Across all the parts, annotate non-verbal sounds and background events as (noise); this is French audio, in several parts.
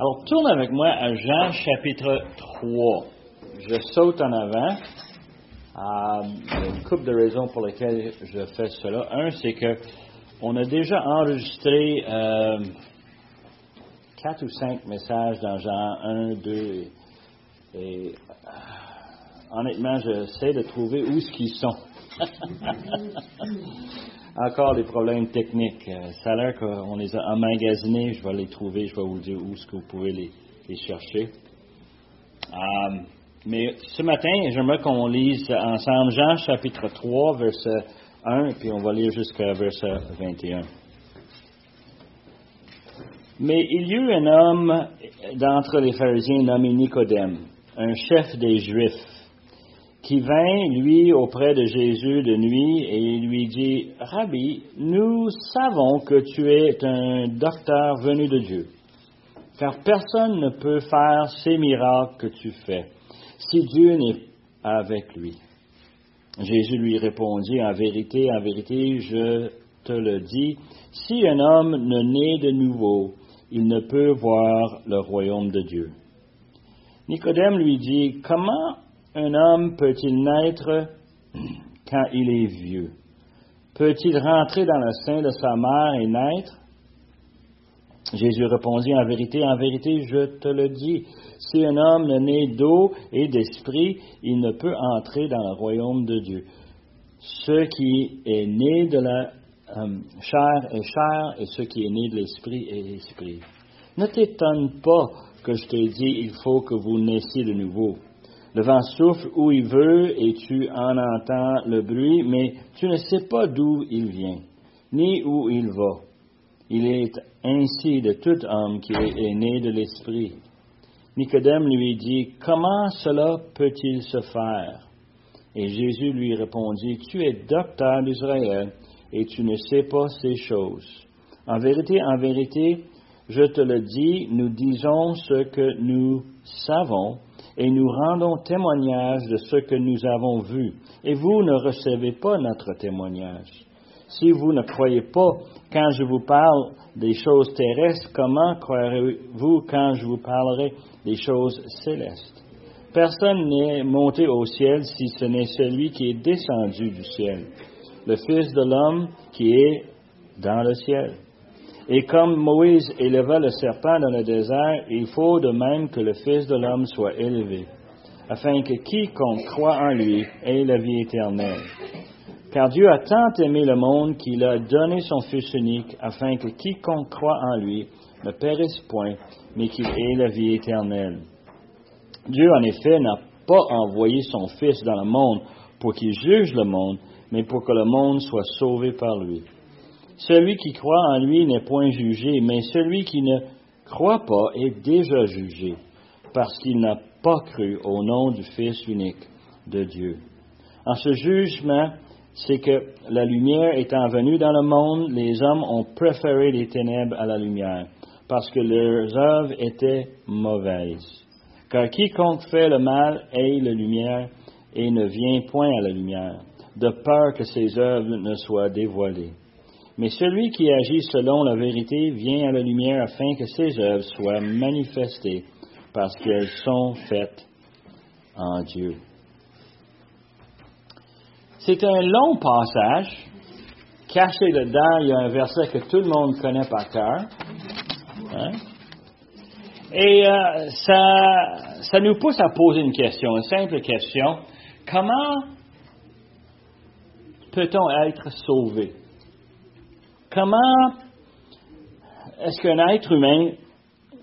Alors, tourne avec moi à Jean chapitre 3. Je saute en avant. Euh, il y a une couple de raisons pour lesquelles je fais cela. Un, c'est que on a déjà enregistré euh, quatre ou cinq messages dans Jean 1, 2 et, euh, honnêtement, j'essaie de trouver où ce qu'ils sont. (laughs) Encore des problèmes techniques. Euh, ça a l'air qu'on les a emmagasinés. Je vais les trouver. Je vais vous dire où est-ce que vous pouvez les, chercher. Euh, mais ce matin, j'aimerais qu'on lise ensemble Jean chapitre 3, verset 1, puis on va lire jusqu'à verset 21. Mais il y eut un homme d'entre les pharisiens nommé Nicodème, un chef des Juifs qui vint, lui, auprès de Jésus de nuit et lui dit, Rabbi, nous savons que tu es un docteur venu de Dieu, car personne ne peut faire ces miracles que tu fais si Dieu n'est avec lui. Jésus lui répondit, En vérité, en vérité, je te le dis, si un homme ne naît de nouveau, il ne peut voir le royaume de Dieu. Nicodème lui dit, Comment un homme peut-il naître quand il est vieux? Peut-il rentrer dans le sein de sa mère et naître? Jésus répondit, En vérité, en vérité, je te le dis, si un homme est né d'eau et d'esprit, il ne peut entrer dans le royaume de Dieu. Ce qui est né de la euh, chair est chair, et ce qui est né de l'esprit est esprit. Ne t'étonne pas que je te dis, il faut que vous naissiez de nouveau. Le vent souffle où il veut et tu en entends le bruit, mais tu ne sais pas d'où il vient, ni où il va. Il est ainsi de tout homme qui est né de l'Esprit. Nicodème lui dit, Comment cela peut-il se faire Et Jésus lui répondit, Tu es docteur d'Israël et tu ne sais pas ces choses. En vérité, en vérité, je te le dis, nous disons ce que nous savons et nous rendons témoignage de ce que nous avons vu, et vous ne recevez pas notre témoignage. Si vous ne croyez pas quand je vous parle des choses terrestres, comment croirez-vous quand je vous parlerai des choses célestes? Personne n'est monté au ciel si ce n'est celui qui est descendu du ciel, le Fils de l'homme qui est dans le ciel. Et comme Moïse éleva le serpent dans le désert, il faut de même que le Fils de l'homme soit élevé, afin que quiconque croit en lui ait la vie éternelle. Car Dieu a tant aimé le monde qu'il a donné son Fils unique, afin que quiconque croit en lui ne périsse point, mais qu'il ait la vie éternelle. Dieu, en effet, n'a pas envoyé son Fils dans le monde pour qu'il juge le monde, mais pour que le monde soit sauvé par lui. Celui qui croit en lui n'est point jugé, mais celui qui ne croit pas est déjà jugé, parce qu'il n'a pas cru au nom du Fils unique de Dieu. En ce jugement, c'est que la lumière étant venue dans le monde, les hommes ont préféré les ténèbres à la lumière, parce que leurs œuvres étaient mauvaises. Car quiconque fait le mal ait la lumière et ne vient point à la lumière, de peur que ses œuvres ne soient dévoilées. Mais celui qui agit selon la vérité vient à la lumière afin que ses œuvres soient manifestées parce qu'elles sont faites en Dieu. C'est un long passage. Caché dedans, il y a un verset que tout le monde connaît par cœur. Hein? Et euh, ça, ça nous pousse à poser une question, une simple question. Comment peut-on être sauvé? Comment est-ce qu'un être humain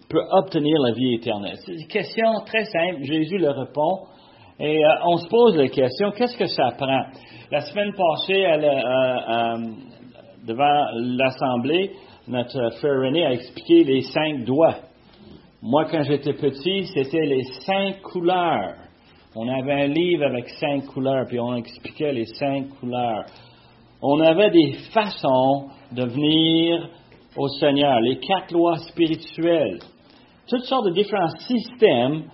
peut obtenir la vie éternelle? C'est une question très simple. Jésus le répond. Et euh, on se pose la question, qu'est-ce que ça prend? La semaine passée, devant l'Assemblée, notre frère René a expliqué les cinq doigts. Moi, quand j'étais petit, c'était les cinq couleurs. On avait un livre avec cinq couleurs, puis on expliquait les cinq couleurs. On avait des façons de venir au Seigneur, les quatre lois spirituelles, toutes sortes de différents systèmes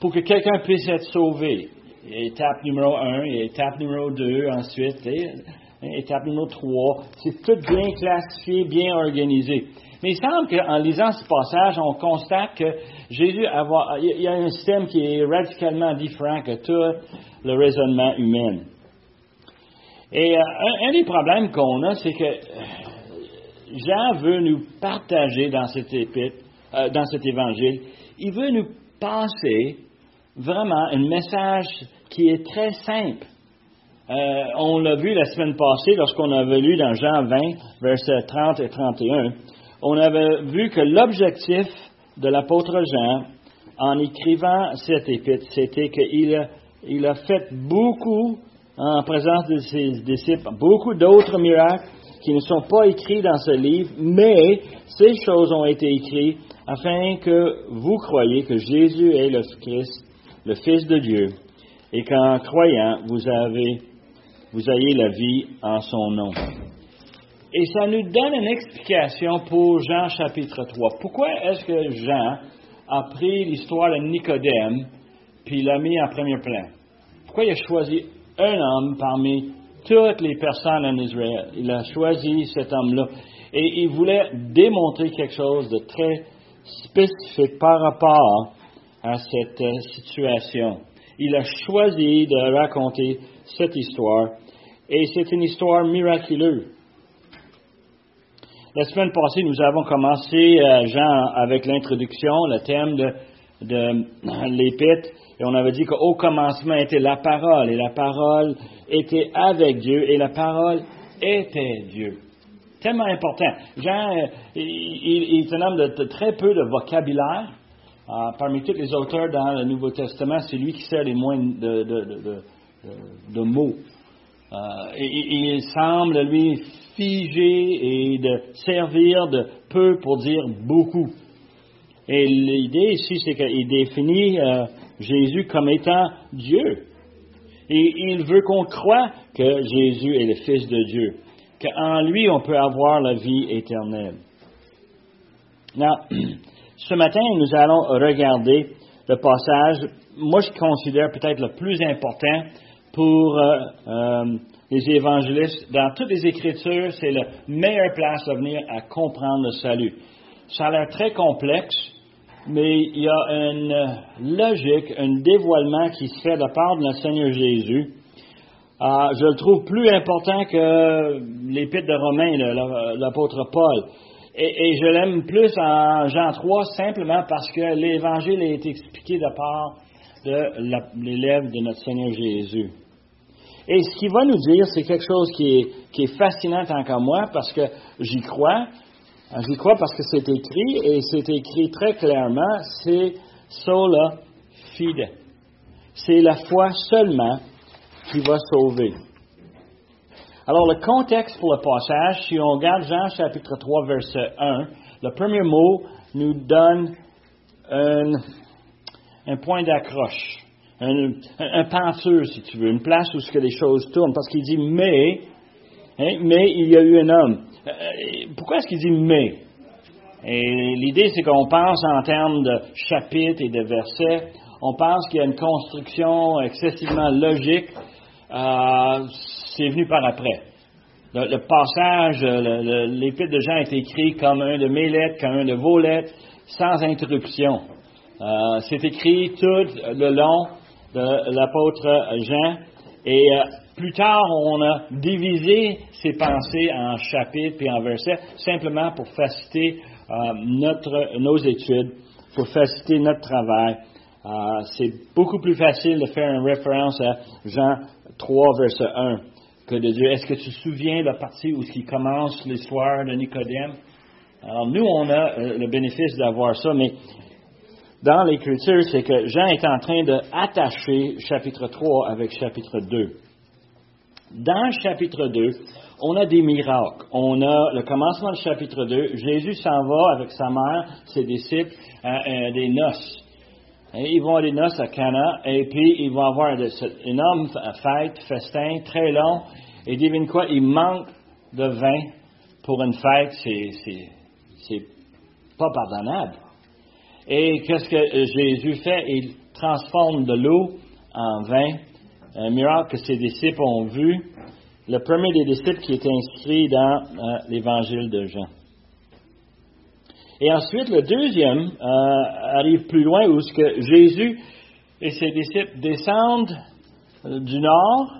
pour que quelqu'un puisse être sauvé. Étape numéro un, étape numéro deux, ensuite. Étape numéro 3. C'est tout bien classifié, bien organisé. Mais il semble qu'en lisant ce passage, on constate que Jésus il y a un système qui est radicalement différent que tout le raisonnement humain. Et euh, un, des problèmes qu'on a, c'est que euh, Jean veut nous partager dans cet, épître, euh, dans cet évangile, il veut nous passer vraiment un message qui est très simple. on l'a vu la semaine passée lorsqu'on avait lu dans Jean 20, versets 30 et 31 on avait vu que l'objectif de l'apôtre Jean, en écrivant cette épître, c'était qu'il a, fait beaucoup en présence de ses disciples, beaucoup d'autres miracles qui ne sont pas écrits dans ce livre, mais ces choses ont été écrites afin que vous croyiez que Jésus est le Christ, le Fils de Dieu, et qu'en croyant, vous avez, vous ayez la vie en son nom. Et ça nous donne une explication pour Jean chapitre 3. Pourquoi est-ce que Jean a pris l'histoire de Nicodème puis l'a mis en premier plan? Pourquoi il a choisi un homme parmi toutes les personnes en Israël? Il a choisi cet homme-là. Et il voulait démontrer quelque chose de très spécifique par rapport à cette situation. Il a choisi de raconter cette histoire. Et c'est une histoire miraculeuse. La semaine passée, nous avons commencé, euh, Jean, avec l'introduction, le thème de, de (clears throat) l'épître, et on avait dit qu'au commencement était la parole, et la parole était avec Dieu, et la parole était Dieu. Tellement important. Jean, euh, il, est un homme de, très peu de vocabulaire. Euh, parmi tous les auteurs dans le Nouveau Testament, c'est lui qui sert les moins de, mots. il semble, lui, figé et de servir de peu pour dire beaucoup. Et l'idée ici, c'est qu'il définit euh, Jésus comme étant Dieu. Et il veut qu'on croie que Jésus est le Fils de Dieu, qu'en lui on peut avoir la vie éternelle. Now, (clears throat) ce matin, nous allons regarder le passage, moi je considère peut-être le plus important pour euh, euh, les évangélistes, dans toutes les Écritures, c'est la meilleure place à venir à comprendre le salut. Ça a l'air très complexe, mais il y a une logique, un dévoilement qui se fait de la part de notre Seigneur Jésus. Euh, je le trouve plus important que l'épître de Romains, l'apôtre Paul. Et, je l'aime plus en Jean 3 simplement parce que l'Évangile a été expliqué de part de l'élève de notre Seigneur Jésus. Et ce qu'il va nous dire, c'est quelque chose qui est, qui est fascinant tant qu'à moi parce que j'y crois. J'y crois parce que c'est écrit et c'est écrit très clairement, c'est sola fide. C'est la foi seulement qui va sauver. Alors le contexte pour le passage, si on regarde Jean chapitre 3 verset 1, le premier mot nous donne un, point d'accroche un, un, si tu veux, une place où ce que les choses tournent, parce qu'il dit mais, hein, mais il y a eu un homme. Euh, pourquoi est-ce qu'il dit mais? Et l'idée, c'est qu'on pense en termes de chapitres et de versets. On pense qu'il y a une construction excessivement logique. Euh, c'est venu par après. Le, passage, l'épître de Jean est écrit comme un de mes lettres, comme un de vos lettres, sans interruption. Euh, c'est écrit tout le long de l'apôtre Jean. Et plus tard, on a divisé ces pensées en chapitres et en versets, simplement pour faciliter euh, notre, nos études, pour faciliter notre travail. Euh, c'est beaucoup plus facile de faire une référence à Jean 3, verset 1, que de dire, est-ce que tu te souviens de la partie où il commence l'histoire de Nicodème? Alors nous, on a le bénéfice d'avoir ça, mais dans l'Écriture, c'est que Jean est en train d'attacher chapitre 3 avec chapitre 2. Dans chapitre 2, on a des miracles. On a le commencement du chapitre 2. Jésus s'en va avec sa mère, ses disciples, à, des noces. ils vont à des noces à Cana, et puis ils vont avoir une énorme fête, festin, très long. Et devine quoi? Il manque de vin pour une fête. C'est pas pardonnable. Et qu'est-ce que euh, Jésus fait? Il transforme de l'eau en vin, un miracle que ses disciples ont vu. le premier des disciples qui est inscrit dans euh, l'évangile de Jean. Et ensuite, le deuxième euh, arrive plus loin où ce que Jésus et ses disciples descendent euh, du nord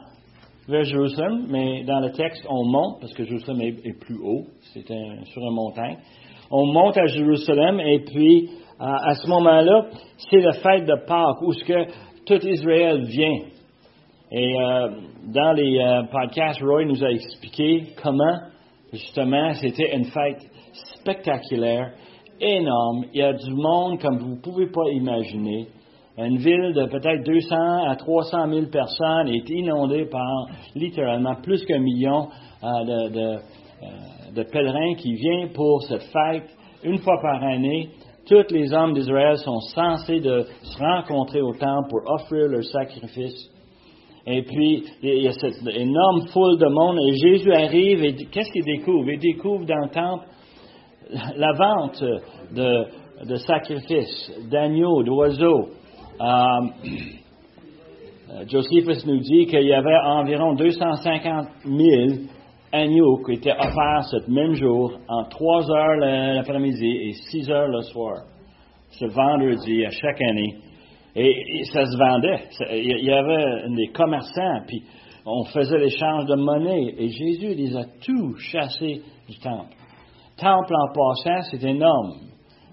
vers Jérusalem, mais dans le texte, on monte, parce que Jérusalem est, plus haut, c'est sur une montagne. On monte à Jérusalem, et puis à ce moment-là, c'est la fête de Pâques, où tout Israël vient. Et euh, dans les euh, podcasts, Roy nous a expliqué comment, justement, c'était une fête spectaculaire, énorme. Il y a du monde comme vous ne pouvez pas imaginer. Une ville de peut-être 200 à 300 000 personnes est inondée par littéralement plus qu'un million euh, de, de, pèlerins qui viennent pour cette fête une fois par année. Tous les hommes d'Israël sont censés de se rencontrer au temple pour offrir leur sacrifice. Et puis, il y a cette énorme foule de monde, et Jésus arrive, et qu'est-ce qu'il découvre? Il découvre dans le temple la vente de, sacrifices, d'agneaux, d'oiseaux. Euh, Josephus nous dit qu'il y avait environ 250 000 agneaux qui étaient offerts ce même jour, en 3 heures l'après-midi et 6 heures le soir. Ce vendredi à chaque année. Et, ça se vendait. Il y avait des commerçants, puis on faisait l'échange de monnaie. Et Jésus les a tous chassés du temple. Temple en passant, c'est énorme.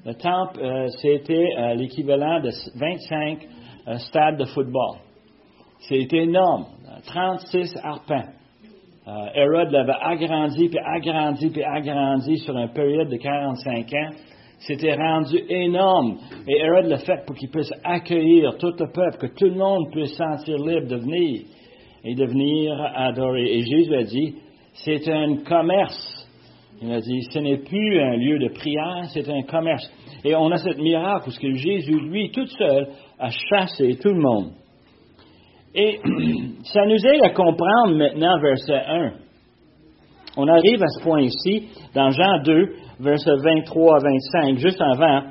Le temple, euh, c'était euh, l'équivalent de 25 euh, stades de football. C'est énorme. 36 arpents. Hérode l'avait agrandi, puis agrandi, puis agrandi sur une période de 45 ans. C'était rendu énorme. Et Hérode l'a fait pour qu'il puisse accueillir tout le peuple, que tout le monde puisse sentir libre de venir et de venir adorer. Et Jésus a dit, c'est un commerce. Il a dit, ce n'est plus un lieu de prière, c'est un commerce. Et on a cette miracle parce que Jésus, lui, tout seul, a chassé tout le monde. Et (clears throat) ça nous aide à comprendre maintenant verset 1. On arrive à ce point ici, dans Jean 2, versets 23 à 25, juste avant,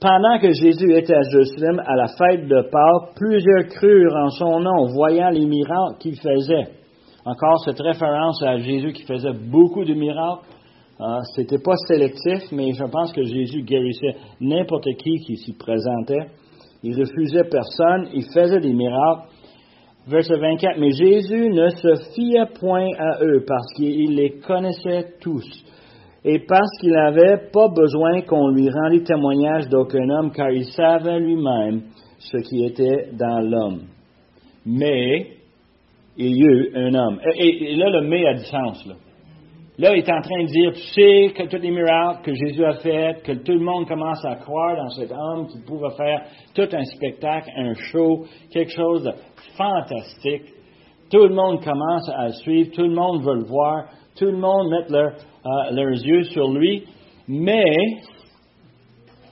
pendant que Jésus était à Jérusalem à la fête de Pâques, plusieurs crurent en son nom, voyant les miracles qu'il faisait. Encore cette référence à Jésus qui faisait beaucoup de miracles. Ah, C'était pas sélectif, mais je pense que Jésus guérissait n'importe qui qui s'y présentait. Il refusait personne, il faisait des miracles. Verset 24, mais Jésus ne se fiait point à eux parce qu'il les connaissait tous et parce qu'il n'avait pas besoin qu'on lui rendît témoignage d'aucun homme, car il savait lui-même ce qui était dans l'homme. Mais il y eut un homme. Et, là, le mais a du sens. Là, il est en train de dire, tu sais que tous les miracles que Jésus a fait, que tout le monde commence à croire dans cet homme qui pouvait faire tout un spectacle, un show, quelque chose de fantastique. Tout le monde commence à le suivre, tout le monde veut le voir, tout le monde met leur, leurs yeux sur lui, mais,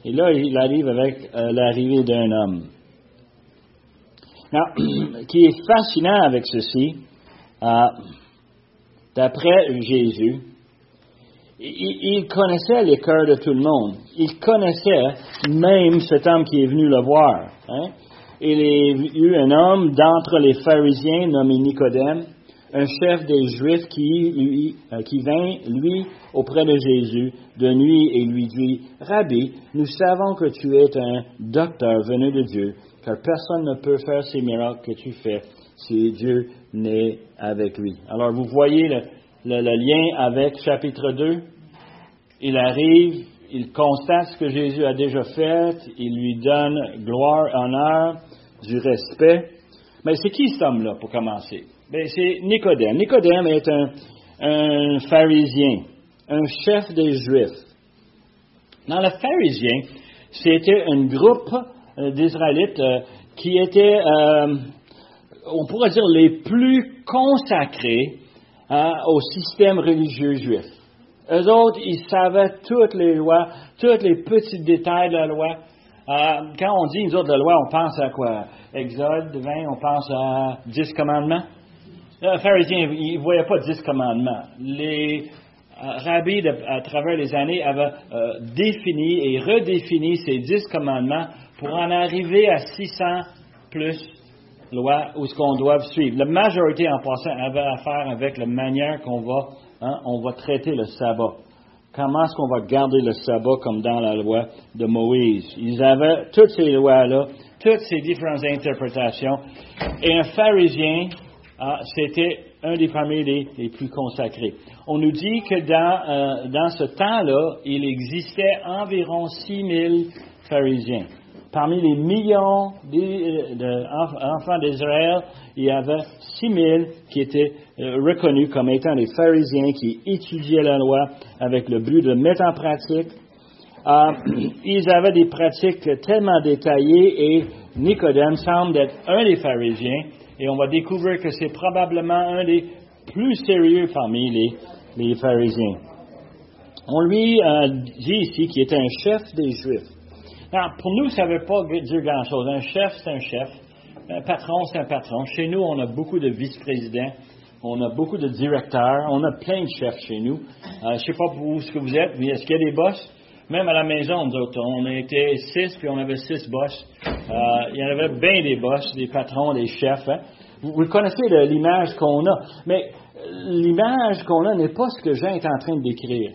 et là, il arrive avec euh, l'arrivée d'un homme. ce (clears throat) qui est fascinant avec ceci, euh, d'après Jésus, il, connaissait les cœurs de tout le monde. Il connaissait même cet homme qui est venu le voir. Hein. Il y a eu un homme d'entre les pharisiens nommé Nicodème, un chef des Juifs qui, euh, qui vint, lui, auprès de Jésus de nuit et lui dit, Rabbi, nous savons que tu es un docteur venu de Dieu, car personne ne peut faire ces miracles que tu fais si Dieu n'est avec lui. Alors vous voyez le, lien avec chapitre 2. Il arrive, il constate ce que Jésus a déjà fait, il lui donne gloire, honneur, du respect. Mais c'est qui ce homme-là, pour commencer? Ben, c'est Nicodème. Nicodème est un, pharisien, un chef des Juifs. Dans le pharisien, c'était un groupe euh, d'Israélites euh, qui étaient, euh, on pourrait dire, les plus consacrés au système religieux juif. Eux autres, ils savaient toutes les lois, tous les petits détails de la loi. quand on dit, nous autres, la loi, on pense à quoi? Exode 20, on pense à dix commandements. Le pharisien, il ne voyait pas dix commandements. Les euh, rabbis, à travers les années, avaient euh, défini et redéfini ces dix commandements pour en arriver à 600 plus lois ou ce qu'on doit suivre. La majorité, en passant, avait affaire avec la manière qu'on va, hein, on va traiter le sabbat. Comment est-ce qu'on va garder le sabbat comme dans la loi de Moïse? Ils avaient toutes ces lois-là, toutes ces différentes interprétations. Et un pharisien, ah, c'était un des familles les, plus consacrés. On nous dit que dans, euh, dans ce temps-là, il existait environ 6000 pharisiens. Parmi les millions d'enfants d'Israël, il y avait 6000 qui étaient euh, reconnus comme étant des pharisiens qui étudiaient la loi avec le but de mettre en pratique. Euh, (clears throat) ils avaient des pratiques tellement détaillées et Nicodème semble être un des pharisiens et on va découvrir que c'est probablement un des plus sérieux parmi les, les pharisiens. On lui euh, dit ici qu'il était un chef des Juifs. Alors, pour nous, ça ne veut pas dire grand-chose. Un chef, c'est un chef. Un patron, c'est un patron. Chez nous, on a beaucoup de vice-présidents. On a beaucoup de directeurs. On a plein de chefs chez nous. Euh, je ne sais pas pour ce que vous êtes, mais est-ce qu'il y a des boss? Même à la maison, nous autres, on était six, puis on avait six boss. Euh, il y en avait bien des boss, des patrons, des chefs. Hein. Vous, vous, connaissez l'image qu'on a. Mais l'image qu'on a n'est pas ce que Jean est en train de décrire.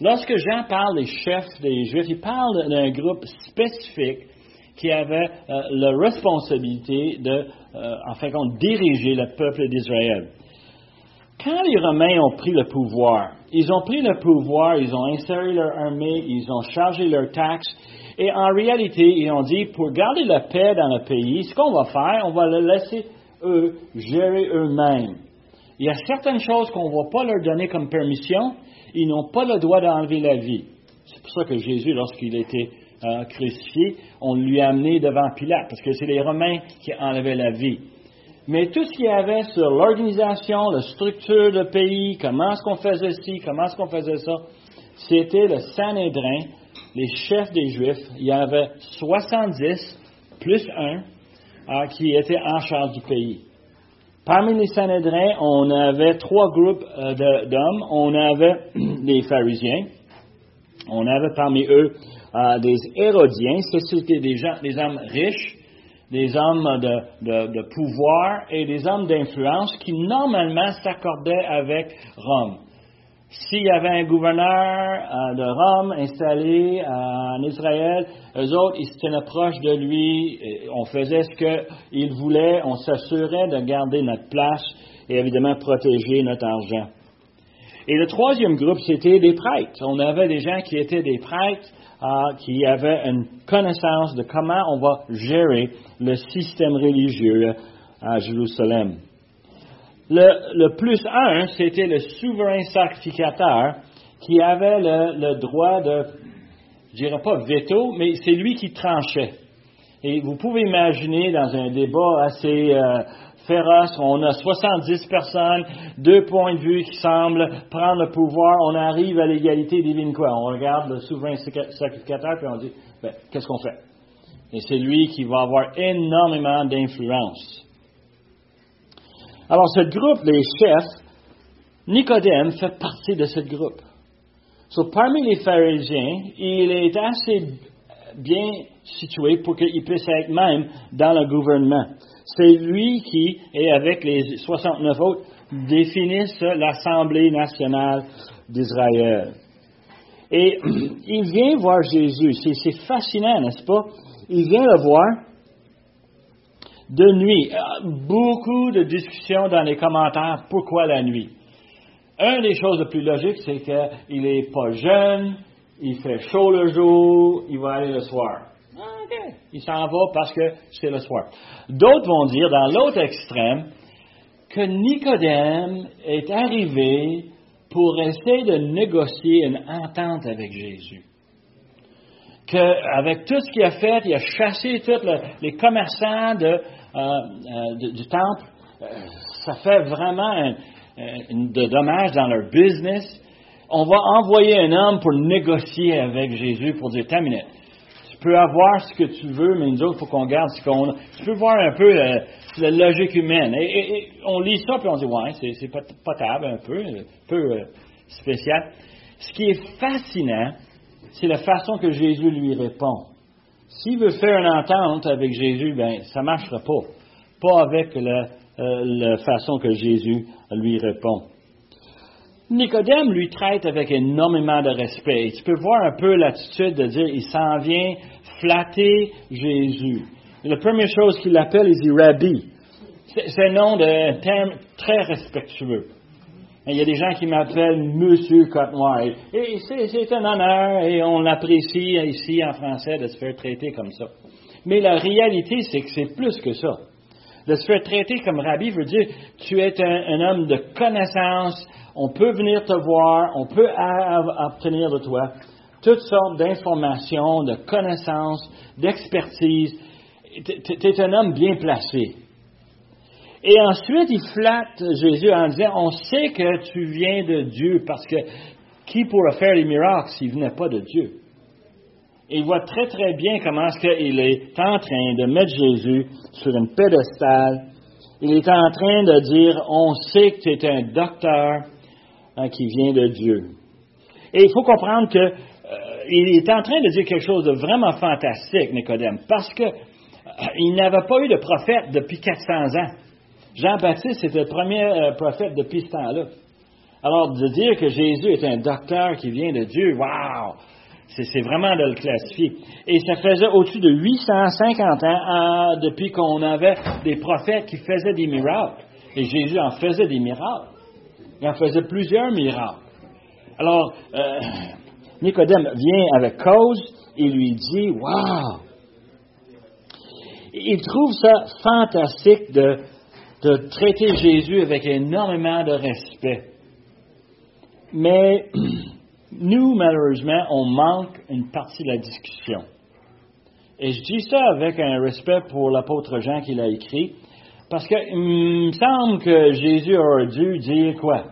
Lorsque Jean parle des chefs des Juifs, il parle d'un groupe spécifique qui avait euh, la responsabilité de, euh, en fin de compte, diriger le peuple d'Israël. Quand les Romains ont pris le pouvoir, ils ont pris le pouvoir, ils ont inséré leur armée, ils ont chargé leurs taxes, et en réalité, ils ont dit, pour garder la paix dans le pays, ce qu'on va faire, on va le laisser eux gérer eux-mêmes. Il y a certaines choses qu'on ne va pas leur donner comme permission, ils n'ont pas le droit d'enlever la vie. C'est pour ça que Jésus, lorsqu'il était euh, crucifié, on lui a amené devant Pilate, parce que c'est les Romains qui enlevaient la vie. Mais tout ce qu'il y avait sur l'organisation, la structure du pays, comment est-ce qu'on faisait ci, comment est-ce qu'on faisait ça, c'était le Sanhédrin, les chefs des Juifs. Il y avait 70 plus un euh, qui étaient en charge du pays. Parmi les Sanhédrins, on avait trois groupes euh, d'hommes. On avait (clears throat) les pharisiens, on avait parmi eux euh, des hérodiens, c'était des, gens, des hommes riches, des hommes de, pouvoir et des hommes d'influence qui normalement s'accordaient avec Rome. S'il y avait un gouverneur euh, de Rome installé euh, en Israël, eux autres, ils se proches de lui, on faisait ce qu'il voulait, on s'assurait de garder notre place et évidemment protéger notre argent. Et le troisième groupe, c'était des prêtres. On avait des gens qui étaient des prêtres, euh, qui avaient une connaissance de comment on va gérer le système religieux à Jérusalem. Le, plus un, c'était le souverain sacrificateur qui avait le, droit de, je dirais pas veto, mais c'est lui qui tranchait. Et vous pouvez imaginer dans un débat assez euh, féroce, on a 70 personnes, deux points de vue qui semblent prendre le pouvoir, on arrive à l'égalité divine quoi? On regarde le souverain sacrificateur puis on dit, ben, qu'est-ce qu'on fait? Et c'est lui qui va avoir énormément d'influence. Alors, ce groupe, les chefs, Nicodème fait partie de ce groupe. So, parmi les pharisiens, il est assez bien situé pour qu'il puisse être même dans le gouvernement. C'est lui qui, et avec les 69 autres, définissent l'Assemblée nationale d'Israël. Et (clears throat) il vient voir Jésus. C'est fascinant, n'est-ce pas? Il vient le voir de nuit. Euh, beaucoup de discussions dans les commentaires. Pourquoi la nuit? Une des choses les plus logiques, c'est qu'il n'est pas jeune, il fait chaud le jour, il va aller le soir. Ah, il s'en va parce que c'est le soir. D'autres vont dire, dans l'autre extrême, que Nicodème est arrivé pour essayer de négocier une entente avec Jésus qu'avec tout ce qu'il a fait, il a chassé tous les commerçants de, euh, euh, du temple, euh, ça fait vraiment de dommages dans leur business. On va envoyer un homme pour négocier avec Jésus pour dire, ta minute, tu peux avoir ce que tu veux, mais nous autres, il faut qu'on garde ce qu'on a. Tu peux voir un peu la, logique humaine. Et, on lit ça, puis on dit, ouais, c'est potable un peu, un peu spécial. Ce qui est fascinant, c'est la façon que Jésus lui répond. S'il veut faire une entente avec Jésus, ben, ça ne marchera pas. pas avec la, euh, la façon que Jésus lui répond. Nicodème lui traite avec énormément de respect. tu peux voir un peu l'attitude de dire, il s'en vient flatter Jésus. la première chose qu'il appelle, il dit Rabbi. C'est un nom de terme très respectueux. Il y a des gens qui m'appellent Monsieur Côte-Noir. Et c'est un honneur et on l'apprécie ici en français de se faire traiter comme ça. Mais la réalité, c'est que c'est plus que ça. De se faire traiter comme rabbi veut dire tu es un, homme de connaissance, on peut venir te voir, on peut obtenir de toi toutes sortes d'informations, de connaissances, d'expertise. Tu es un homme bien placé. Et ensuite, il flatte Jésus en disant, on sait que tu viens de Dieu, parce que qui pourrait faire les miracles s'il ne venait pas de Dieu? il voit très très bien comment est-ce qu'il est en train de mettre Jésus sur une pédestal. Il est en train de dire, on sait que tu es un docteur hein, qui vient de Dieu. Et il faut comprendre qu'il euh, est en train de dire quelque chose de vraiment fantastique, Nicodème, parce qu'il euh, n'avait pas eu de prophète depuis 400 ans. Jean-Baptiste était le premier euh, prophète depuis ce temps-là. Alors, de dire que Jésus est un docteur qui vient de Dieu, waouh! C'est vraiment de le classifier. Et ça faisait au-dessus de 850 ans depuis qu'on avait des prophètes qui faisaient des miracles. Et Jésus en faisait des miracles. Il en faisait plusieurs miracles. Alors, euh, Nicodème vient avec cause et lui dit, waouh! Il trouve ça fantastique de de traiter Jésus avec énormément de respect. Mais (clears throat) nous, malheureusement, on manque une partie de la discussion. Et je dis ça avec un respect pour l'apôtre Jean qui l'a écrit, parce qu'il me semble que Jésus aurait dû dire quoi?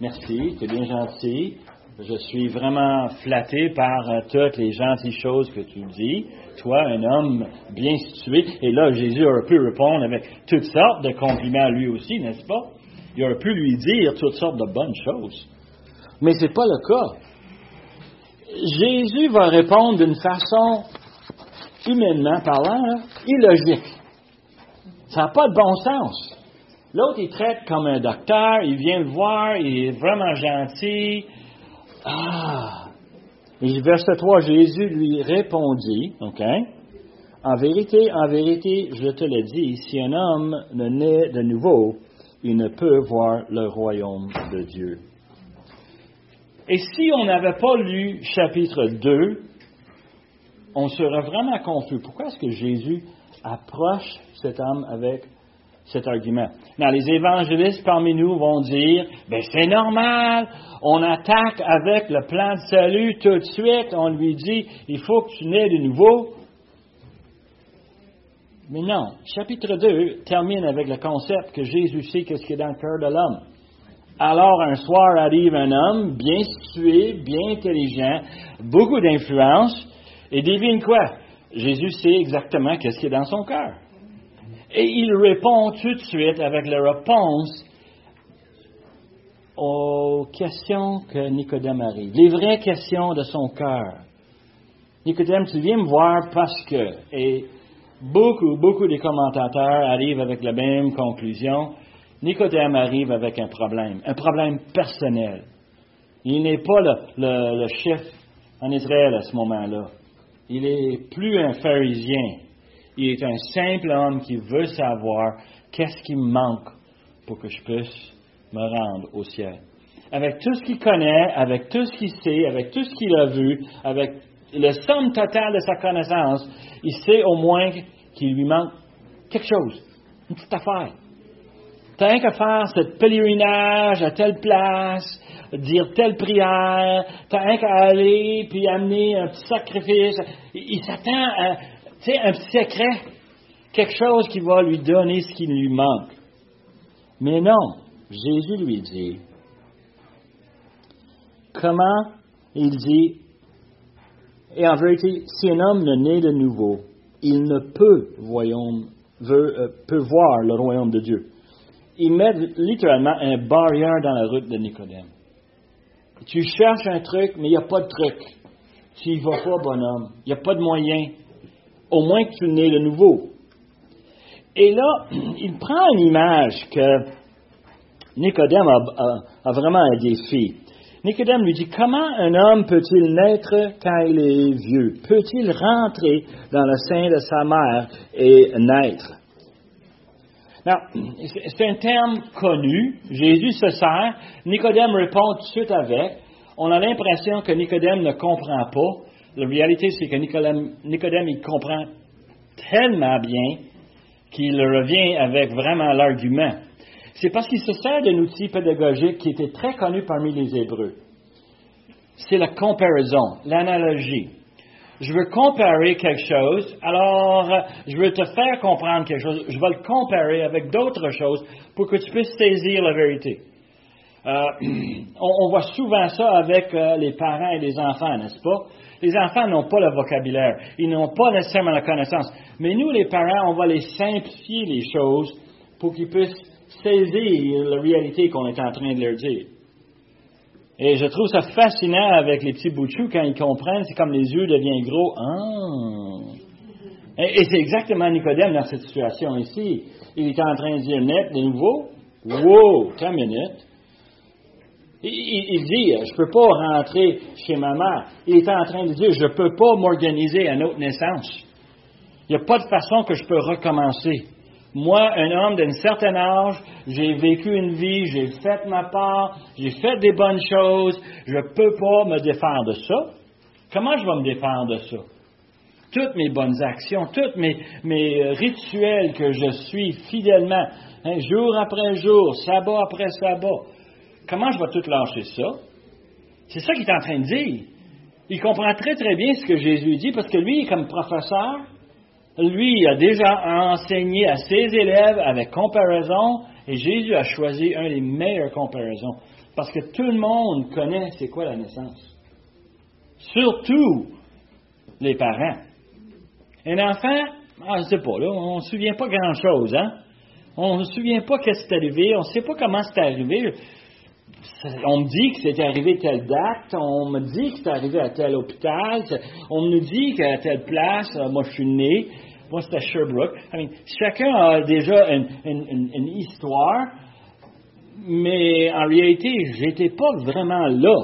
Merci, es bien gentil, je suis vraiment flatté par euh, toutes les gentilles choses que tu dis. Toi, un homme bien situé. Et là, Jésus aurait pu répondre avec toutes sortes de compliments lui aussi, n'est-ce pas? Il aurait pu lui dire toutes sortes de bonnes choses. Mais ce n'est pas le cas. Jésus va répondre d'une façon, humainement parlant, illogique. Ça n'a pas de bon sens. L'autre, il traite comme un docteur, il vient le voir, il est vraiment gentil, ah! Et verset 3, Jésus lui répondit, OK? En vérité, en vérité, je te le dis, si un homme ne naît de nouveau, il ne peut voir le royaume de Dieu. Et si on n'avait pas lu chapitre 2, on serait vraiment confus. Pourquoi est-ce que Jésus approche cet homme avec cet argument. Now, les évangélistes parmi nous vont dire, ben c'est normal, on attaque avec le plan de salut tout de suite, on lui dit, il faut que tu nais de nouveau. Mais non, chapitre 2 termine avec le concept que Jésus sait qu'est-ce qui est dans le cœur de l'homme. Alors un soir arrive un homme bien situé, bien intelligent, beaucoup d'influence, et devine quoi? Jésus sait exactement qu'est-ce qui est dans son cœur. Et il répond tout de suite avec la réponse aux questions que Nicodème arrive, les vraies questions de son cœur. Nicodème, tu viens me voir parce que, et beaucoup, beaucoup des commentateurs arrivent avec la même conclusion, Nicodème arrive avec un problème, un problème personnel. Il n'est pas le, le chef en Israël à ce moment-là. Il est plus un pharisien. Il est un simple homme qui veut savoir qu'est-ce qui manque pour que je puisse me rendre au ciel. Avec tout ce qu'il connaît, avec tout ce qu'il sait, avec tout ce qu'il a vu, avec le somme totale de sa connaissance, il sait au moins qu'il lui manque quelque chose, une petite affaire. T'as qu'à faire ce pèlerinage à telle place, dire telle prière, t'as qu'à aller puis amener un petit sacrifice. Il s'attend à c'est un secret, quelque chose qui va lui donner ce qui lui manque. Mais non, Jésus lui dit, comment il dit, et en vérité, si un homme ne naît de nouveau, il ne peut, voyons, euh, peut voir le royaume de Dieu. Il met littéralement un barrière dans la route de Nicodème. Tu cherches un truc, mais il n'y a pas de truc. Tu n'y vas pas, bonhomme. Il n'y a pas de moyen au moins que tu nais de nouveau. Et là, (clears throat) il prend une image que Nicodème a, vraiment un défi. Nicodème lui dit, comment un homme peut-il naître quand il est vieux? Peut-il rentrer dans le sein de sa mère et naître? c'est un terme connu. Jésus se sert. Nicodème répond tout de suite avec. On a l'impression que Nicodème ne comprend pas. La réalité, c'est que Nicodème, Nicodème, il comprend tellement bien qu'il revient avec vraiment l'argument. C'est parce qu'il se sert d'un outil pédagogique qui était très connu parmi les Hébreux. C'est la comparaison, l'analogie. Je veux comparer quelque chose, alors je veux te faire comprendre quelque chose. Je vais le comparer avec d'autres choses pour que tu puisses saisir la vérité. Euh, (clears throat) on, voit souvent ça avec euh, les parents et les enfants, n'est-ce pas? Les enfants n'ont pas le vocabulaire, ils n'ont pas nécessairement la connaissance. Mais nous, les parents, on va les simplifier les choses pour qu'ils puissent saisir la réalité qu'on est en train de leur dire. Et je trouve ça fascinant avec les petits de quand ils comprennent, c'est comme les yeux deviennent gros. Ah! Et, c'est exactement Nicodème dans cette situation ici. Il est en train de dire net de nouveau. Wow, 10 minutes. Il, dit, je ne peux pas rentrer chez ma mère. Il est en train de dire, je ne peux pas m'organiser à une autre naissance. Il n'y a pas de façon que je peux recommencer. Moi, un homme d'un certain âge, j'ai vécu une vie, j'ai fait ma part, j'ai fait des bonnes choses, je ne peux pas me défaire de ça. Comment je vais me défaire de ça? Toutes mes bonnes actions, tous mes, mes, rituels que je suis fidèlement, hein, jour après jour, sabbat après sabbat, comment je vais tout lâcher ça? C'est ça qu'il est en train de dire. Il comprend très très bien ce que Jésus dit parce que lui, comme professeur, lui a déjà enseigné à ses élèves avec comparaison et Jésus a choisi un des meilleures comparaisons parce que tout le monde connaît c'est quoi la naissance. Surtout les parents. Un enfant, ah, je ne sais pas, là, on ne se souvient pas grand-chose, hein? On ne se souvient pas qu'est-ce qui est arrivé, on ne sait pas comment c'est arrivé on me dit que c'était arrivé telle date, on me dit que c'est arrivé à tel hôpital, on me dit qu'à telle place, euh, moi je suis né, moi c'était Sherbrooke. chacun a déjà une, histoire, mais en réalité, j'étais pas vraiment là.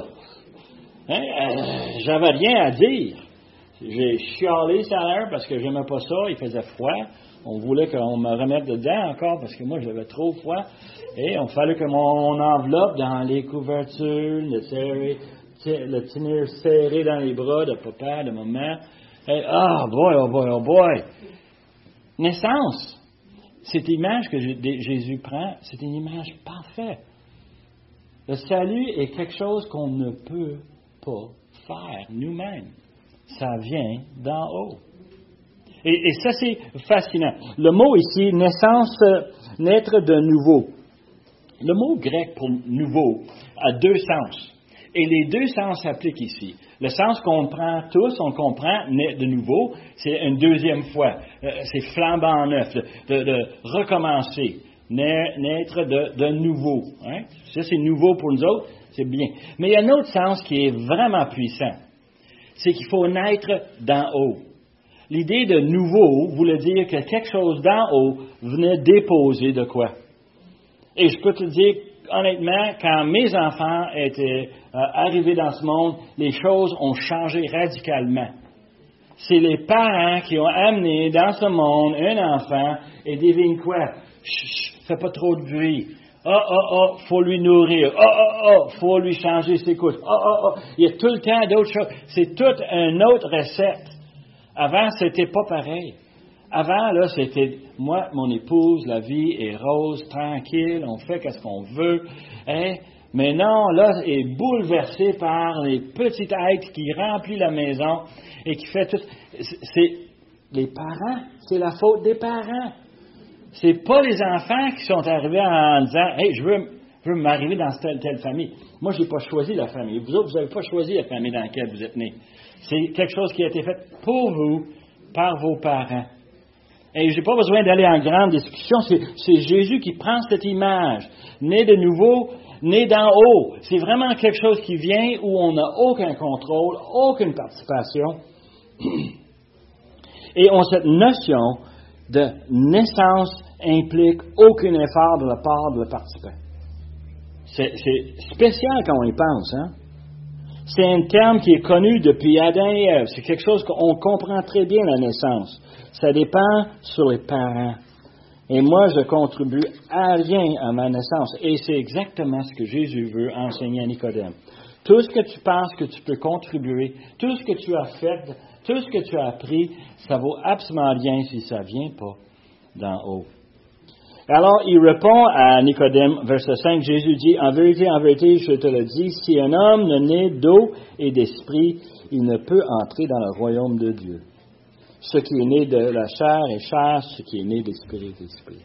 Hein? Euh, j'avais rien à dire. J'ai chialé ça à l'heure parce que j'aimais pas ça, il faisait froid. On voulait qu'on me remette dedans encore parce que moi j'avais trop froid. Et on fallait que mon enveloppe dans les couvertures, le, tenir serré dans les bras de papa, de maman. ah, boy, oh boy, oh boy. Naissance. Cette image que Jésus prend, c'est une image parfaite. Le salut est quelque chose qu'on ne peut pas faire nous-mêmes. Ça vient d'en haut. Et, ça, c'est fascinant. Le mot ici, naissance, euh, naître de nouveau. Le mot grec pour nouveau a deux sens. Et les deux sens s'appliquent ici. Le sens qu'on prend tous, on comprend naître de nouveau, c'est une deuxième fois. Euh, c'est flambant neuf, de, recommencer, naître de, nouveau. Hein. Ça, c'est nouveau pour nous autres, c'est bien. Mais il y a un autre sens qui est vraiment puissant. C'est qu'il faut naître d'en haut. L'idée de nouveau voulait dire que quelque chose d'en haut venait déposer de quoi. Et je peux te dire, honnêtement, quand mes enfants étaient euh, arrivés dans ce monde, les choses ont changé radicalement. C'est les parents qui ont amené dans ce monde un enfant et devine quoi? Chut, fais pas trop de bruit. Oh, oh, oh, faut lui nourrir. Oh, oh, oh, faut lui changer ses couches. Oh, oh, oh, il y a tout le temps d'autres choses. C'est toute une autre recette. Avant, c'était pas pareil. Avant, là, c'était moi, mon épouse, la vie est rose, tranquille, on fait ce qu'on veut. Hein? Mais non, là, est bouleversé par les petites êtres qui remplissent la maison et qui fait tout. C'est les parents, c'est la faute des parents. C'est pas les enfants qui sont arrivés en disant, hey, je veux, je veux m'arriver dans telle telle famille. Moi, je n'ai pas choisi la famille. Vous autres, vous n'avez pas choisi la famille dans laquelle vous êtes nés. C'est quelque chose qui a été fait pour vous, par vos parents. Et je n'ai pas besoin d'aller en grande discussion. C'est Jésus qui prend cette image, né de nouveau, né d'en haut. C'est vraiment quelque chose qui vient où on n'a aucun contrôle, aucune participation. (clears throat) Et on cette notion de naissance implique aucun effort de la part de la participant. C'est spécial quand on y pense, hein? C'est un terme qui est connu depuis Adam et Ève. C'est quelque chose qu'on comprend très bien, la naissance. Ça dépend sur les parents. Et moi, je contribue à rien à ma naissance. Et c'est exactement ce que Jésus veut enseigner à Nicodème. Tout ce que tu penses que tu peux contribuer, tout ce que tu as fait, tout ce que tu as appris, ça vaut absolument rien si ça ne vient pas d'en haut. Alors, il répond à Nicodème, verset 5, Jésus dit, En vérité, en vérité, je te le dis, si un homme ne naît d'eau et d'esprit, il ne peut entrer dans le royaume de Dieu. Ce qui est né de la chair est chair, ce qui est né d'esprit est esprit.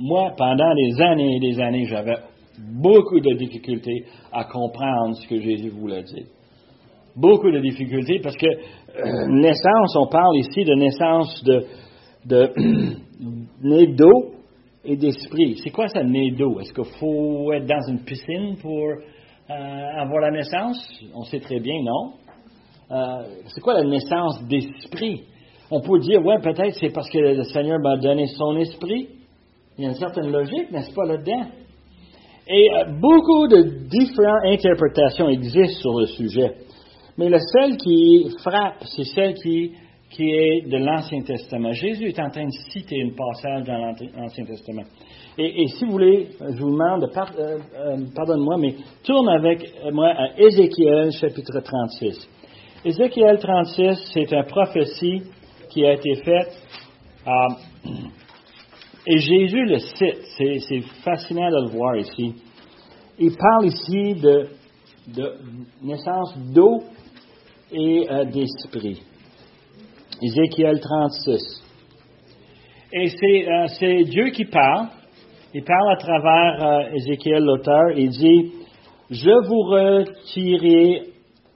Moi, pendant des années et des années, j'avais beaucoup de difficultés à comprendre ce que Jésus voulait dire. Beaucoup de difficultés parce que euh, naissance, on parle ici de naissance de, de (clears throat) nez d'eau et d'esprit. C'est quoi ça, nez d'eau? Est-ce qu'il faut être dans une piscine pour euh, avoir la naissance? On sait très bien, non. Euh, c'est quoi la naissance d'esprit? On peut dire, ouais, peut-être c'est parce que le Seigneur m'a donné son esprit. Il y a une certaine logique, n'est-ce pas, là-dedans? Et euh, beaucoup de différentes interprétations existent sur le sujet. Mais la seule qui frappe, c'est celle qui qui est de l'Ancien Testament. Jésus est en train de citer un passage dans l'Ancien Testament. Et, si vous voulez, je vous demande, euh, euh, pardonne-moi, mais tourne avec moi à Ézéchiel chapitre 36. Ézéchiel 36, c'est une prophétie qui a été faite. Euh, et Jésus le cite. C'est fascinant de le voir ici. Il parle ici de, de naissance d'eau et d'esprit. Ézéchiel 36. Et euh, c'est Dieu qui parle. Il parle à travers euh, Ézéchiel, l'auteur. Il dit, je vous retirerai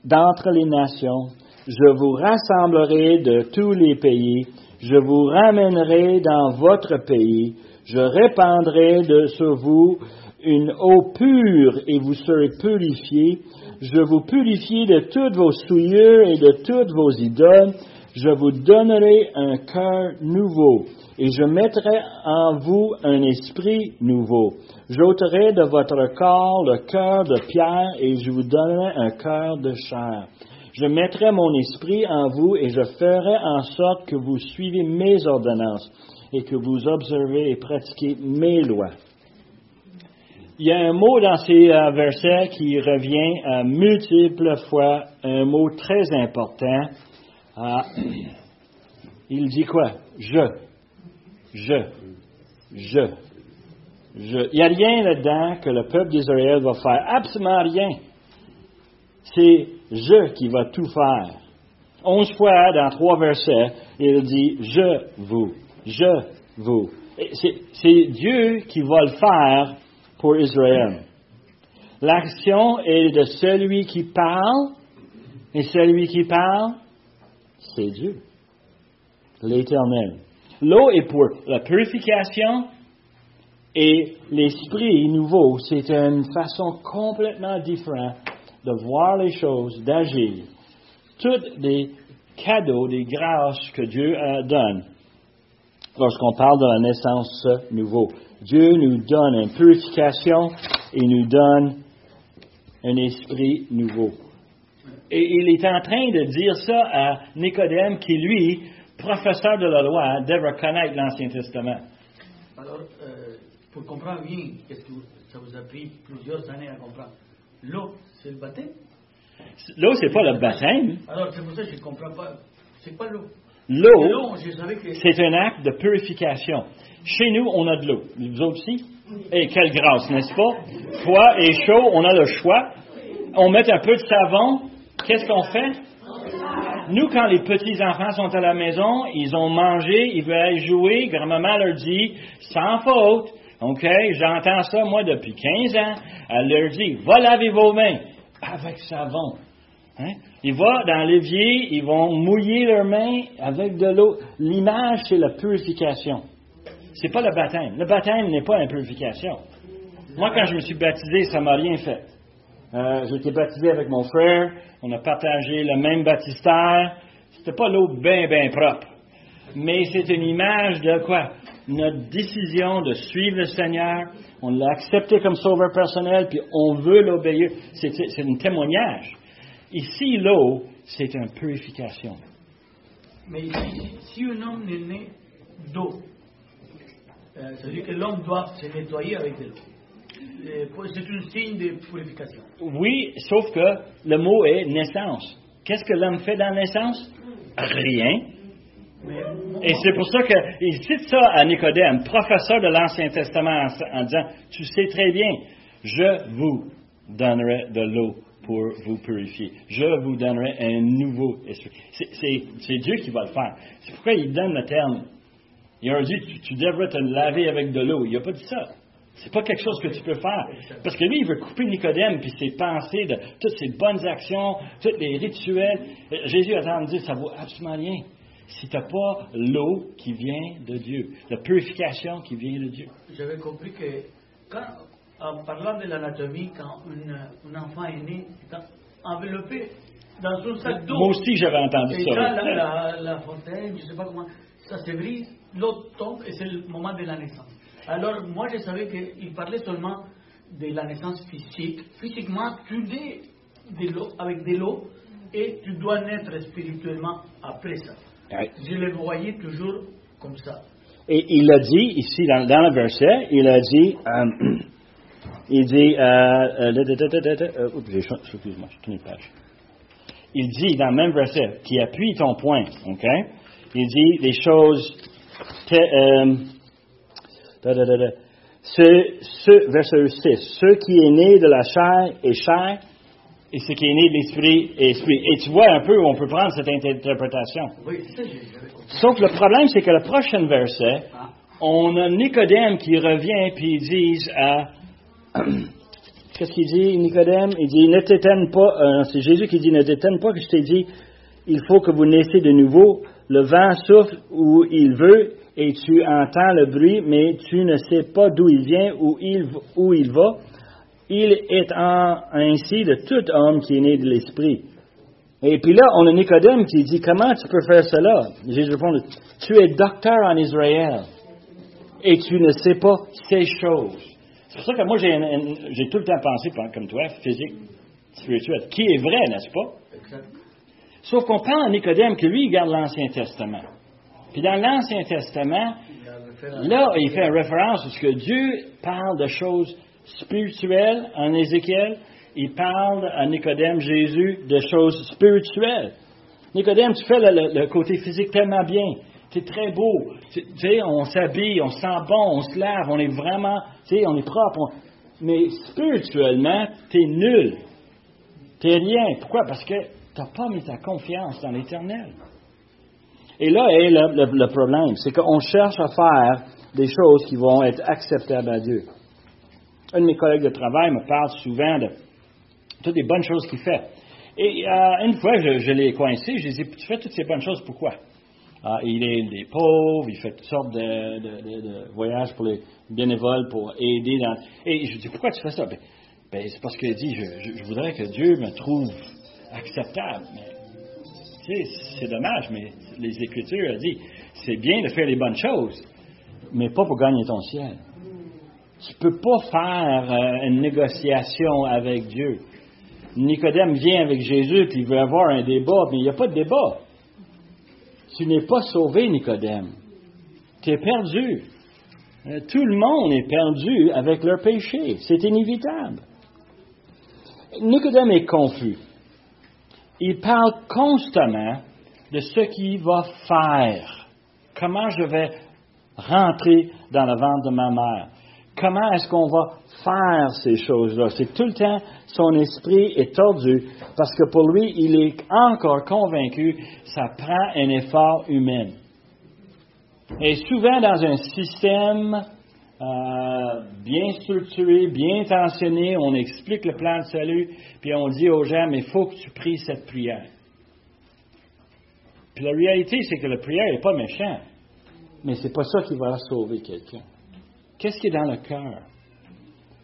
d'entre les nations, je vous rassemblerai de tous les pays, je vous ramènerai dans votre pays, je répandrai sur vous une eau pure et vous serez purifiés. Je vous purifie de toutes vos souillures et de toutes vos idoles je vous donnerai un cœur nouveau, et je mettrai en vous un esprit nouveau. J'ôterai de votre corps le cœur de pierre, et je vous donnerai un cœur de chair. Je mettrai mon esprit en vous, et je ferai en sorte que vous suivez mes ordonnances, et que vous observez et pratiquez mes lois. Il y a un mot dans ces euh, versets qui revient à multiples fois, un mot très important, ah, il dit quoi? Je. Je. Je. Je. Il n'y a rien là-dedans que le peuple d'Israël va faire. Absolument rien. C'est je qui va tout faire. Onze fois dans trois versets, il dit je vous. Je vous. C'est Dieu qui va le faire pour Israël. L'action est de celui qui parle, et celui qui parle, c'est Dieu, l'Éternel. L'eau est pour la purification et l'esprit nouveau, c'est une façon complètement différente de voir les choses, d'agir. Tous des cadeaux, des grâces que Dieu donne lorsqu'on parle de la naissance nouveau. Dieu nous donne une purification et nous donne un esprit nouveau. Et il est en train de dire ça à Nicodème, qui, lui, professeur de la loi, devrait connaître l'Ancien Testament. Alors, euh, pour comprendre bien, qu'est-ce que ça vous a pris plusieurs années à comprendre L'eau, c'est le baptême? L'eau, c'est pas le baptême. Alors, c'est pour ça que je ne comprends pas. C'est quoi l'eau L'eau, c'est un acte de purification. Chez nous, on a de l'eau. Vous autres aussi? Et quelle grâce, n'est-ce pas? Froid et chaud, on a le choix. On met un peu de savon, Qu'est-ce qu'on fait? Nous, quand les petits-enfants sont à la maison, ils ont mangé, ils veulent aller jouer, grand-maman leur dit, sans faute, OK, j'entends ça, moi, depuis 15 ans, elle leur dit, va laver vos mains avec savon. Hein? Ils vont dans l'évier, ils vont mouiller leurs mains avec de l'eau. L'image, c'est la purification. C'est pas le baptême. Le baptême n'est pas la purification. Moi, quand je me suis baptisé, ça m'a rien fait. Euh, j'ai été baptisé avec mon frère. On a partagé le même baptistère. C'était pas l'eau bien, bien propre. mais c'est une image de quoi? Notre décision de suivre le Seigneur, on l'a accepté comme sauveur personnel, puis on veut l'obéir. C'est un témoignage. Ici, l'eau, c'est une purification. Mais ici, si un homme est né d'eau, euh, ça veut dire que l'homme doit se nettoyer avec de l'eau. C'est un signe de purification. Oui, sauf que le mot est naissance. Qu'est-ce que l'homme fait dans la naissance? Rien. Mais Et c'est pour ça qu'il cite ça à Nicodème, professeur de l'Ancien Testament, en, en disant, tu sais très bien, je vous donnerai de l'eau pour vous purifier. Je vous donnerai un nouveau esprit. C'est Dieu qui va le faire. C'est pourquoi il donne le terme. Il a dit, tu, tu devrais te laver avec de l'eau. Il n'a pas dit ça. C'est pas quelque chose que tu peux faire. Parce que lui, il veut couper Nicodème puis ses pensées de toutes ses bonnes actions, tous les rituels. Euh, Jésus a tendance de dire, ça vaut absolument rien si tu n'as pas l'eau qui vient de Dieu, la purification qui vient de Dieu. j'avais compris que quand, en parlant de l'anatomie, quand un enfant est né, enveloppé dans un sac d'eau. Moi aussi, j'avais entendu Et ça. la- la fontaine, je ne sais pas comment, ça se brise, l'eau tombe et c'est le moment de la naissance. Alors, moi, je savais qu'il parlait seulement de la naissance physique. Physiquement, tu nais de avec de l'eau et tu dois naître spirituellement après ça. Ouais. Je le voyais toujours comme ça. Et il a dit, ici, dans, dans le verset, il a dit, euh, (clears throat) il dit, euh, euh, euh, excuse-moi, je tourne une page. Il dit, dans le même verset, qui appuie ton point, OK? Il dit les choses, te- Ce, ce, verset 6, ce qui est né de la chair est chair, et ce qui est né de l'esprit est esprit. Et tu vois un peu où on peut prendre cette interprétation. Oui. Sauf le problème, c'est que le prochain verset, Ah. on a Nicodème qui revient puis ils disent à (clears throat) qu'est-ce qu'il dit Nicodème? Il dit ne t'étonne pas. euh, c'est Jésus qui dit ne t'étonne pas que je t'ai dit il faut que vous naissiez de nouveau. Le vent souffle où il veut et tu entends le bruit, mais tu ne sais pas d'où il vient ou il, où il va. Il est en- ainsi de tout homme qui est né de l'esprit. Et puis là, on a Nicodème qui dit, comment tu peux faire cela? Jésus répond, tu es docteur en Israël et tu ne sais pas ces choses. C'est pour ça que moi, j'ai, tout le temps pensé, comme toi, physique, spirituel, qui est vrai, n'est-ce pas? Exact. Sauf qu'on parle à Nicodème que lui, il garde l'Ancien Testament. Puis dans l'Ancien Testament, Là, il fait une référence parce que Dieu parle de choses spirituelles en Ézéchiel. Il parle à Nicodème, Jésus, de choses spirituelles. Nicodème, tu fais le, côté physique tellement bien. C'est très beau. Tu sais, on s'habille, on se sent bon, on se lave, on est vraiment, tu sais, on est propre. Mais spirituellement, tu es nul. Tu rien. Pourquoi? Parce que tu n'as pas mis ta confiance dans l'éternel. Et là est le, problème, c'est qu'on cherche à faire des choses qui vont être acceptables à Dieu. Un de mes collègues de travail me parle souvent de toutes les bonnes choses qu'il fait. Et euh, une fois, je, je l'ai coincé, je lui ai dit, tu fais toutes ces bonnes choses, pourquoi? Ah, il aide les pauvres, il fait toutes sortes de voyages pour les bénévoles, pour aider dans... Et je lui dis, pourquoi tu fais ça? Ben, ben, c'est parce qu'il dit, je, je- je voudrais que Dieu me trouve acceptable. Mais c'est dommage, mais les Écritures dit, c'est bien de faire les bonnes choses, mais pas pour gagner ton ciel. Tu peux pas faire euh, une négociation avec Dieu. Nicodème vient avec Jésus puis il veut avoir un débat, mais il n'y a pas de débat. Tu n'es pas sauvé, Nicodème. Tu es perdu. Euh, Tout le monde est perdu avec leur péché. C'est inévitable. Nicodème est confus. Il parle constamment de ce qu'il va faire. Comment je vais rentrer dans le ventre de ma mère? Comment est-ce qu'on va faire ces choses-là? C'est tout le temps, son esprit est tordu parce que pour lui, il est encore convaincu, ça prend un effort humain. Et souvent dans un système euh, bien structuré, bien intentionné, on explique le plan de salut, puis on dit aux gens, mais il faut que tu pries cette prière. Puis la réalité, c'est que la prière n'est pas méchante, mais c'est pas ça qui va sauver quelqu'un. Qu'est-ce qui est dans le cœur?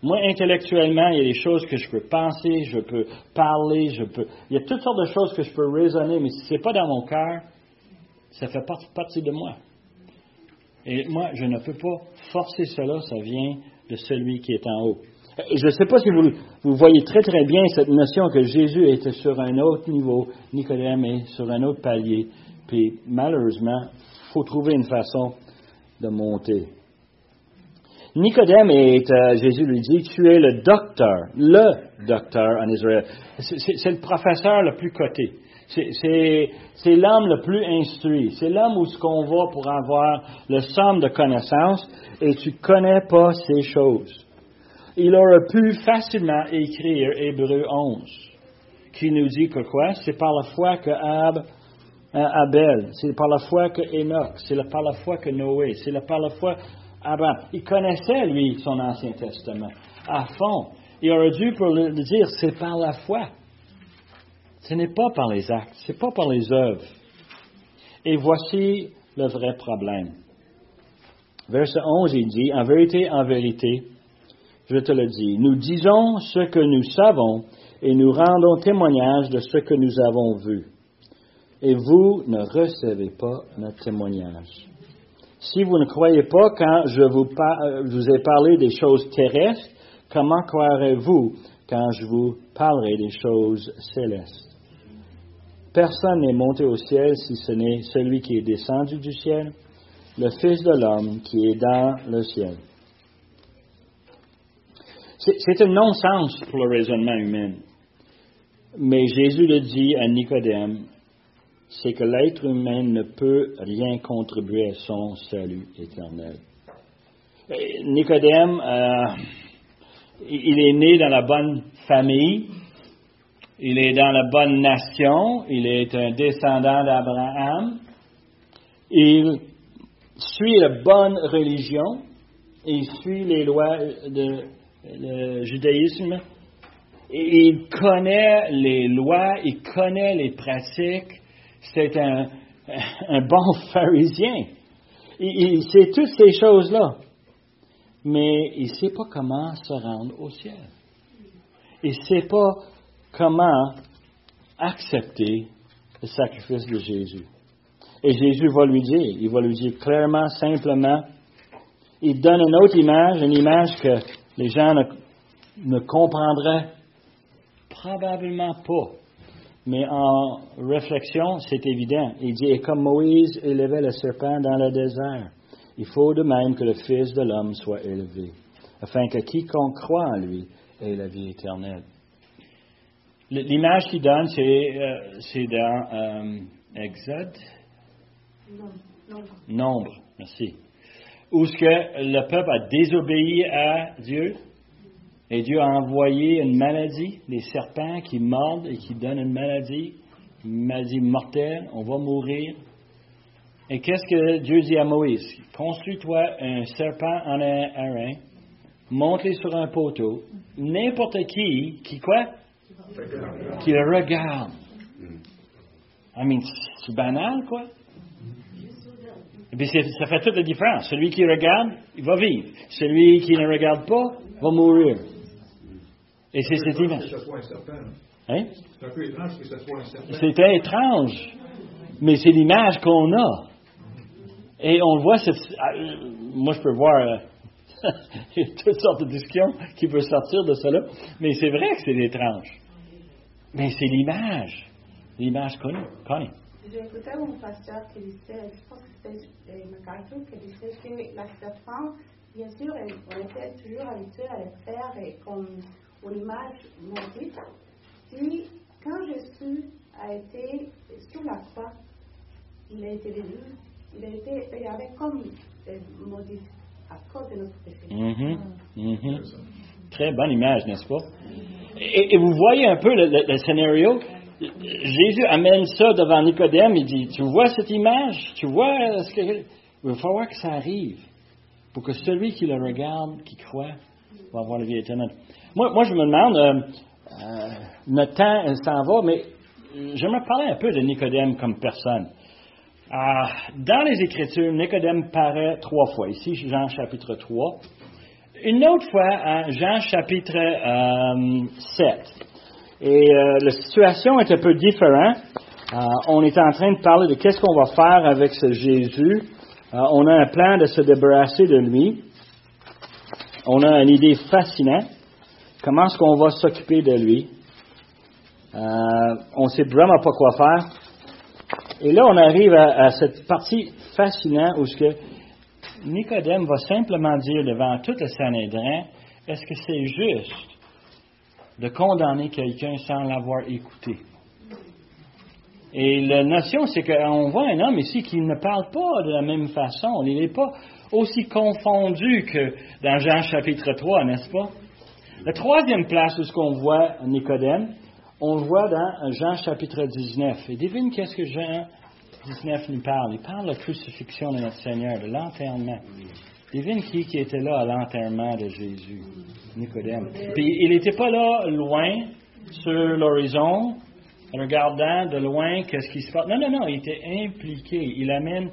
Moi, intellectuellement, il y a des choses que je peux penser, je peux parler, je peux. Il y a toutes sortes de choses que je peux raisonner, mais si ce n'est pas dans mon cœur, Ça fait partie de moi. Et moi, je ne peux pas forcer cela, ça vient de celui qui est en haut. Je ne sais pas si vous, vous, voyez très très bien cette notion que Jésus était sur un autre niveau, Nicodème est sur un autre palier. Puis malheureusement, il faut trouver une façon de monter. Nicodème est, euh, Jésus lui dit, tu es le docteur, le docteur en Israël. C'est le professeur le plus coté. C'est l'homme le plus instruit. C'est l'homme où ce qu'on va pour avoir le somme de connaissances et tu connais pas ces choses. Il aurait pu facilement écrire Hébreu 11, qui nous dit que quoi? C'est par la foi que Ab, euh, Abel, c'est par la foi que Enoch, c'est par la foi que Noé, c'est par la foi Abraham. Il connaissait, lui, son Ancien Testament à fond. Il aurait dû pour le dire, c'est par la foi. Ce n'est pas par les actes, ce n'est pas par les œuvres. Et voici le vrai problème. Verset 11, il dit, En vérité, en vérité, je te le dis, nous disons ce que nous savons et nous rendons témoignage de ce que nous avons vu. Et vous ne recevez pas notre témoignage. Si vous ne croyez pas quand je vous, je vous ai parlé des choses terrestres, comment croirez-vous quand je vous parlerai des choses célestes? Personne n'est monté au ciel si ce n'est celui qui est descendu du ciel, le Fils de l'homme qui est dans le ciel. C'est un non-sens pour le raisonnement humain. Mais Jésus le dit à Nicodème, c'est que l'être humain ne peut rien contribuer à son salut éternel. Nicodème, euh, il est né dans la bonne famille, il est dans la bonne nation, il est un descendant d'Abraham, il suit la bonne religion, il suit les lois du judaïsme, il connaît les lois, il connaît les pratiques, c'est un, (laughs) bon pharisien. Il sait toutes ces choses-là, mais il ne sait pas comment se rendre au ciel. Il ne sait pas comment accepter le sacrifice de Jésus. Et Jésus va lui dire, il va lui dire clairement, simplement, il donne une autre image, une image que les gens ne, ne comprendraient probablement pas. Mais en réflexion, c'est évident. Il dit, et comme Moïse élevait le serpent dans le désert, il faut de même que le Fils de l'homme soit élevé, afin que quiconque croit en lui ait la vie éternelle. L'image qu'il donne, c'est euh, dans euh, Exode. Nombre. Nombre, merci. Où ce que le peuple a désobéi à Dieu et Dieu a envoyé une maladie, des serpents qui mordent et qui donnent une maladie, une maladie mortelle, on va mourir. Et qu'est-ce que Dieu dit à Moïse? Construis-toi un serpent en un airain, monte-les sur un poteau, n'importe qui, qui quoi? qui le regarde. I mean, c'est banal, quoi. Et puis ça fait toute la différence. Celui qui regarde, il va vivre. Celui qui ne regarde pas, va mourir. Et c'est cette image. Hein? C'est un peu étrange que ce soit un serpent. C'était étrange, mais c'est l'image qu'on a. Et on voit, cette, euh, moi je peux voir euh, (laughs) toutes sortes de discussions qui peuvent sortir de cela, mais c'est vrai que c'est étrange. Mais c'est l'image, l'image connue. Connie. J'écoutais un pasteur qui disait, je pense que c'était MacArthur, qui disait que la serpent, bien sûr, on était toujours habitué à le faire et comme une image maudite. Si, quand Jésus a été sur la croix, il a été venu, il a été regardé comme maudit à cause de notre péché. Mm -hmm. Mm -hmm. Très bonne image, n'est-ce pas? Et, vous voyez un peu le, scénario? Jésus amène ça devant Nicodème. Il dit Tu vois cette image? Tu vois ce que. Il va falloir que ça arrive pour que celui qui le regarde, qui croit, va avoir la vie éternelle. Moi, moi je me demande, euh, euh, notre temps s'en va, mais j'aimerais parler un peu de Nicodème comme personne. Ah, dans les Écritures, Nicodème paraît trois fois. Ici, Jean chapitre 3. Une autre fois, à Jean chapitre 7. Euh, Et euh, la situation est un peu différente. Euh, on est en train de parler de qu'est-ce qu'on va faire avec ce Jésus. Euh, on a un plan de se débarrasser de lui. On a une idée fascinante. Comment est-ce qu'on va s'occuper de lui? Euh, on ne sait vraiment pas quoi faire. Et là, on arrive à, cette partie fascinante où ce que Nicodème va simplement dire devant tout le Sanhédrin, est-ce que c'est juste de condamner quelqu'un sans l'avoir écouté? Et la notion, c'est qu'on voit un homme ici qui ne parle pas de la même façon. Il n'est pas aussi confondu que dans Jean chapitre 3, n'est-ce pas? La troisième place où ce qu'on voit Nicodème, on le voit dans Jean chapitre 19. Et devine qu'est-ce que Jean 19 nous parle? Il parle de la crucifixion de notre Seigneur, de l'enterrement. Devine qui, qui était là à l'enterrement de Jésus, Nicodème. Puis il n'était pas là loin sur l'horizon, regardant de loin qu'est-ce qui se passe. Non, non, non, il était impliqué. Il amène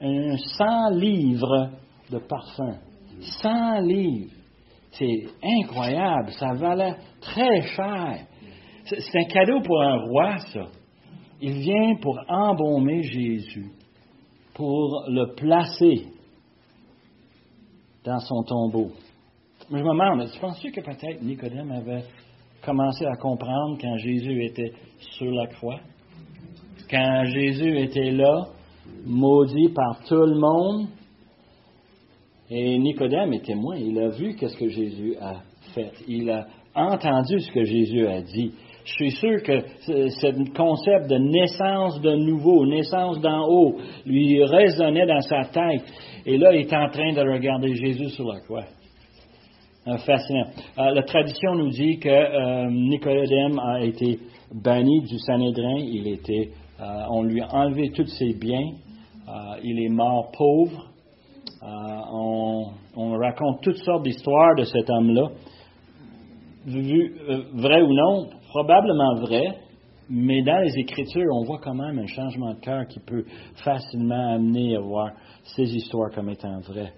un 100 livres de parfum. 100 livres. C'est incroyable. Ça valait très cher. C'est un cadeau pour un roi, ça. Il vient pour embaumer Jésus, pour le placer dans son tombeau. Mais je me demande, tu penses-tu que peut-être Nicodème avait commencé à comprendre quand Jésus était sur la croix? Quand Jésus était là, maudit par tout le monde, et Nicodème est témoin, il a vu qu'est-ce que Jésus a fait. Il a entendu ce que Jésus a dit. Je suis sûr que ce concept de naissance de nouveau, naissance d'en haut, lui résonnait dans sa tête. Et là, il est en train de regarder Jésus sur la croix. Euh, fascinant. Euh, la tradition nous dit que euh, Nicodème a été banni du Sanhédrin. Il était, on lui a enlevé tous ses biens. il est mort pauvre. On, on, raconte toutes sortes d'histoires de cet homme-là. vrai ou non, probablement vrai, mais dans les Écritures, on voit quand même un changement de cœur qui peut facilement amener à voir ces histoires comme étant vraies.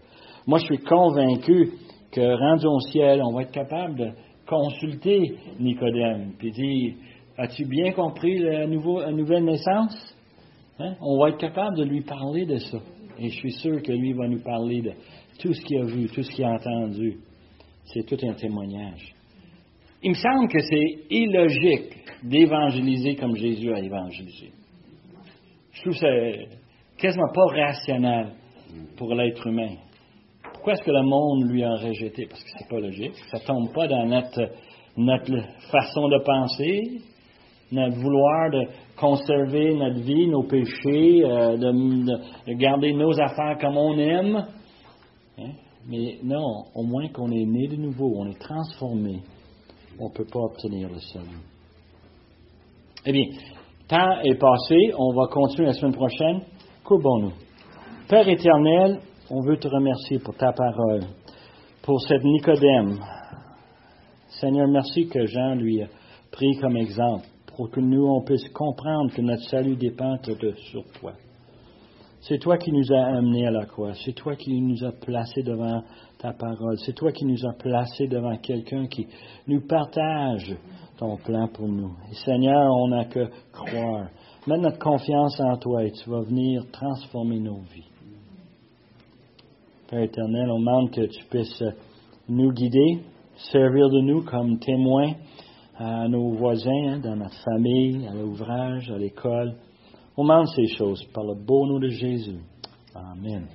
Moi, je suis convaincu que rendu au ciel, on va être capable de consulter Nicodème, puis dire, as-tu bien compris la, nouvelle naissance? Hein? On va être capable de lui parler de ça. Et je suis sûr que lui va nous parler de tout ce qu'il a vu, tout ce qu'il a entendu. C'est tout un témoignage. Il me semble que c'est illogique d'évangéliser comme Jésus a évangélisé. Je trouve ça quasiment pas rationnel pour l'être humain. Pourquoi est-ce que le monde lui a rejeté? Parce que c'est pas logique. Ça tombe pas dans notre, notre façon de penser, notre vouloir de conserver notre vie, nos péchés, euh, de, garder nos affaires comme on aime. Hein? Mais non, au moins qu'on est né de nouveau, on est transformé on ne peut pas obtenir le salut. Eh bien, temps est passé, on va continuer la semaine prochaine. Courbons-nous. Père éternel, on veut te remercier pour ta parole, pour cette Nicodème. Seigneur, merci que Jean lui a pris comme exemple pour que nous, on puisse comprendre que notre salut dépend de sur toi. C'est toi qui nous as amenés à la croix. C'est toi qui nous as placés devant ta parole. C'est toi qui nous as placés devant quelqu'un qui nous partage ton plan pour nous. Seigneur, on n'a que croire. Mets notre confiance en toi et tu vas venir transformer nos vies. Père éternel, on demande que tu puisses nous guider, servir de nous comme témoins à nos voisins, hein, dans notre famille, à l'ouvrage, à l'école. On demande ces choses par le beau nom de Jésus. Amen.